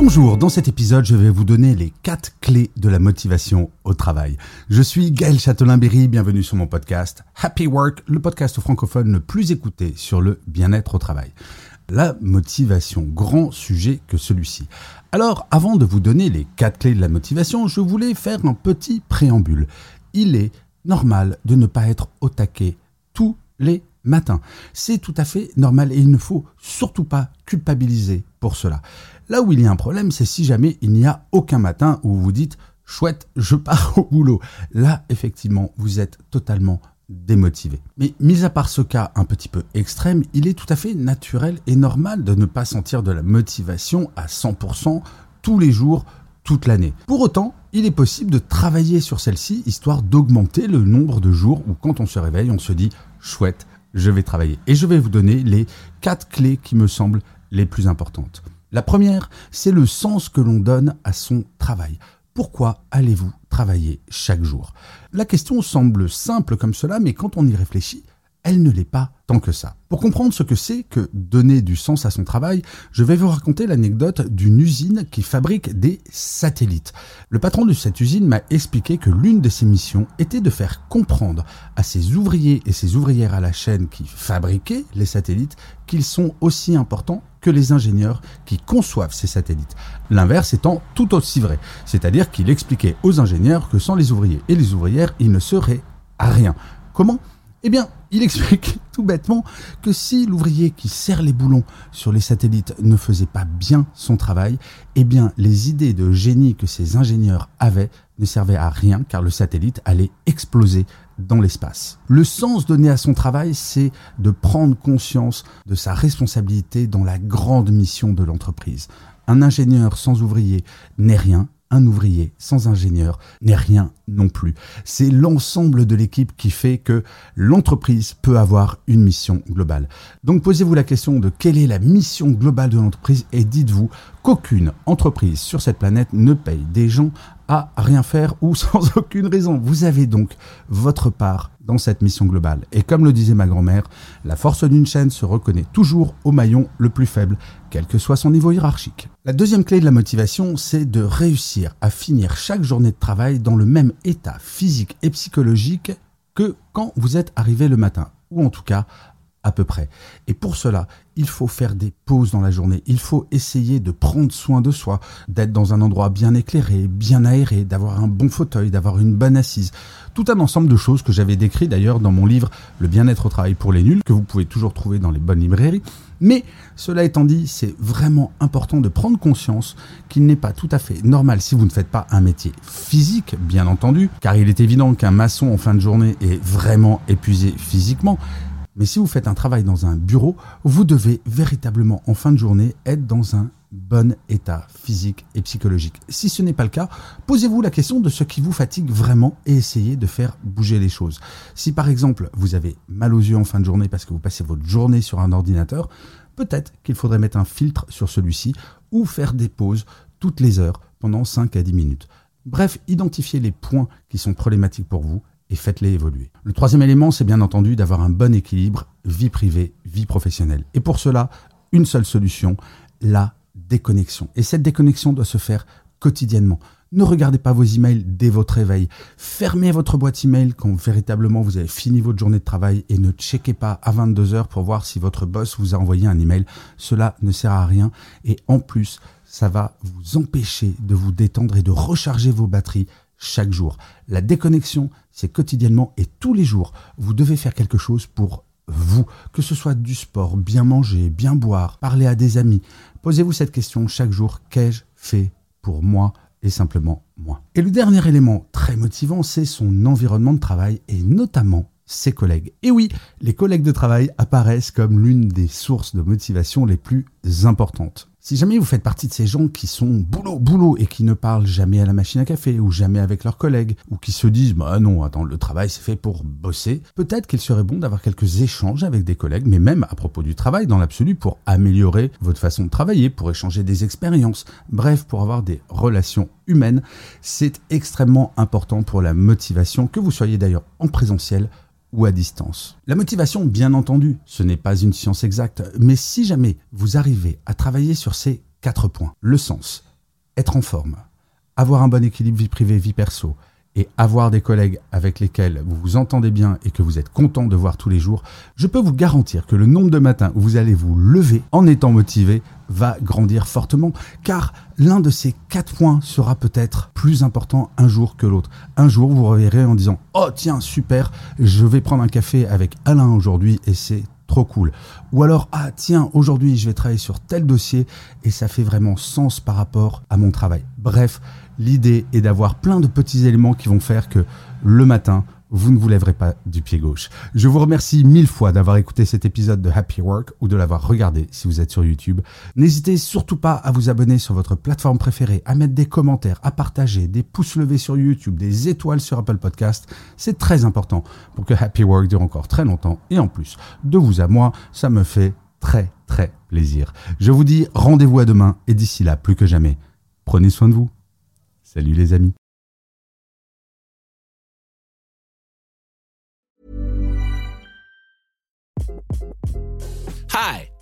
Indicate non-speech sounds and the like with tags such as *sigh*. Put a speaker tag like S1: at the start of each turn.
S1: Bonjour, dans cet épisode, je vais vous donner les 4 clés de la motivation au travail. Je suis Gaël Châtelain-Berry, bienvenue sur mon podcast Happy Work, le podcast francophone le plus écouté sur le bien-être au travail. La motivation, grand sujet que celui-ci. Alors, avant de vous donner les 4 clés de la motivation, je voulais faire un petit préambule. Il est normal de ne pas être au taquet tous les matins. C'est tout à fait normal et il ne faut surtout pas culpabiliser pour cela. Là où il y a un problème, c'est si jamais il n'y a aucun matin où vous vous dites chouette, je pars *laughs* au boulot. Là, effectivement, vous êtes totalement démotivé. Mais mis à part ce cas un petit peu extrême, il est tout à fait naturel et normal de ne pas sentir de la motivation à 100% tous les jours, toute l'année. Pour autant, il est possible de travailler sur celle-ci histoire d'augmenter le nombre de jours où quand on se réveille, on se dit chouette, je vais travailler. Et je vais vous donner les quatre clés qui me semblent les plus importantes. La première, c'est le sens que l'on donne à son travail. Pourquoi allez-vous travailler chaque jour? La question semble simple comme cela, mais quand on y réfléchit, elle ne l'est pas tant que ça. Pour comprendre ce que c'est que donner du sens à son travail, je vais vous raconter l'anecdote d'une usine qui fabrique des satellites. Le patron de cette usine m'a expliqué que l'une de ses missions était de faire comprendre à ses ouvriers et ses ouvrières à la chaîne qui fabriquaient les satellites qu'ils sont aussi importants que les ingénieurs qui conçoivent ces satellites. L'inverse étant tout aussi vrai, c'est-à-dire qu'il expliquait aux ingénieurs que sans les ouvriers et les ouvrières, ils ne seraient à rien. Comment? Eh bien, il explique tout bêtement que si l'ouvrier qui serre les boulons sur les satellites ne faisait pas bien son travail, eh bien, les idées de génie que ces ingénieurs avaient ne servaient à rien car le satellite allait exploser dans l'espace. Le sens donné à son travail, c'est de prendre conscience de sa responsabilité dans la grande mission de l'entreprise. Un ingénieur sans ouvrier n'est rien, un ouvrier sans ingénieur n'est rien non plus. C'est l'ensemble de l'équipe qui fait que l'entreprise peut avoir une mission globale. Donc posez-vous la question de quelle est la mission globale de l'entreprise et dites-vous qu'aucune entreprise sur cette planète ne paye des gens à rien faire ou *laughs* sans aucune raison. Vous avez donc votre part dans cette mission globale. Et comme le disait ma grand-mère, la force d'une chaîne se reconnaît toujours au maillon le plus faible, quel que soit son niveau hiérarchique. La deuxième clé de la motivation, c'est de réussir à finir chaque journée de travail dans le même état physique et psychologique que quand vous êtes arrivé le matin, ou en tout cas à peu près. Et pour cela, il faut faire des pauses dans la journée. Il faut essayer de prendre soin de soi, d'être dans un endroit bien éclairé, bien aéré, d'avoir un bon fauteuil, d'avoir une bonne assise. Tout un ensemble de choses que j'avais décrit d'ailleurs dans mon livre Le bien-être au travail pour les nuls, que vous pouvez toujours trouver dans les bonnes librairies. Mais cela étant dit, c'est vraiment important de prendre conscience qu'il n'est pas tout à fait normal si vous ne faites pas un métier physique, bien entendu, car il est évident qu'un maçon en fin de journée est vraiment épuisé physiquement. Mais si vous faites un travail dans un bureau, vous devez véritablement en fin de journée être dans un bon état physique et psychologique. Si ce n'est pas le cas, posez-vous la question de ce qui vous fatigue vraiment et essayez de faire bouger les choses. Si par exemple vous avez mal aux yeux en fin de journée parce que vous passez votre journée sur un ordinateur, peut-être qu'il faudrait mettre un filtre sur celui-ci ou faire des pauses toutes les heures pendant 5 à 10 minutes. Bref, identifiez les points qui sont problématiques pour vous et faites-les évoluer. Le troisième élément, c'est bien entendu d'avoir un bon équilibre vie privée, vie professionnelle. Et pour cela, une seule solution, la déconnexion. Et cette déconnexion doit se faire quotidiennement. Ne regardez pas vos emails dès votre réveil. Fermez votre boîte email quand véritablement vous avez fini votre journée de travail et ne checkez pas à 22 heures pour voir si votre boss vous a envoyé un email. Cela ne sert à rien et en plus, ça va vous empêcher de vous détendre et de recharger vos batteries chaque jour. La déconnexion, c'est quotidiennement et tous les jours. Vous devez faire quelque chose pour vous, que ce soit du sport, bien manger, bien boire, parler à des amis. Posez-vous cette question chaque jour, qu'ai-je fait pour moi et simplement moi? Et le dernier élément très motivant, c'est son environnement de travail et notamment ses collègues. Et oui, les collègues de travail apparaissent comme l'une des sources de motivation les plus importantes. Si jamais vous faites partie de ces gens qui sont boulot, boulot et qui ne parlent jamais à la machine à café ou jamais avec leurs collègues ou qui se disent bah non, attends, le travail c'est fait pour bosser, peut-être qu'il serait bon d'avoir quelques échanges avec des collègues, mais même à propos du travail dans l'absolu pour améliorer votre façon de travailler, pour échanger des expériences, bref, pour avoir des relations humaines. C'est extrêmement important pour la motivation, que vous soyez d'ailleurs en présentiel ou à distance. La motivation, bien entendu, ce n'est pas une science exacte, mais si jamais vous arrivez à travailler sur ces quatre points, le sens, être en forme, avoir un bon équilibre vie privée, vie perso, et avoir des collègues avec lesquels vous vous entendez bien et que vous êtes content de voir tous les jours, je peux vous garantir que le nombre de matins où vous allez vous lever en étant motivé va grandir fortement, car l'un de ces quatre points sera peut-être plus important un jour que l'autre. Un jour, vous reverrez en disant « Oh tiens, super, je vais prendre un café avec Alain aujourd'hui et c'est cool. Ou alors, ah tiens, aujourd'hui je vais travailler sur tel dossier et ça fait vraiment sens par rapport à mon travail. Bref, l'idée est d'avoir plein de petits éléments qui vont faire que le matin, vous ne vous lèverez pas du pied gauche. Je vous remercie mille fois d'avoir écouté cet épisode de Happy Work ou de l'avoir regardé si vous êtes sur YouTube. N'hésitez surtout pas à vous abonner sur votre plateforme préférée, à mettre des commentaires, à partager, des pouces levés sur YouTube, des étoiles sur Apple Podcast. C'est très important pour que Happy Work dure encore très longtemps et en plus, de vous à moi, ça me fait très très plaisir. Je vous dis rendez-vous à demain et d'ici là, plus que jamais, prenez soin de vous. Salut les amis.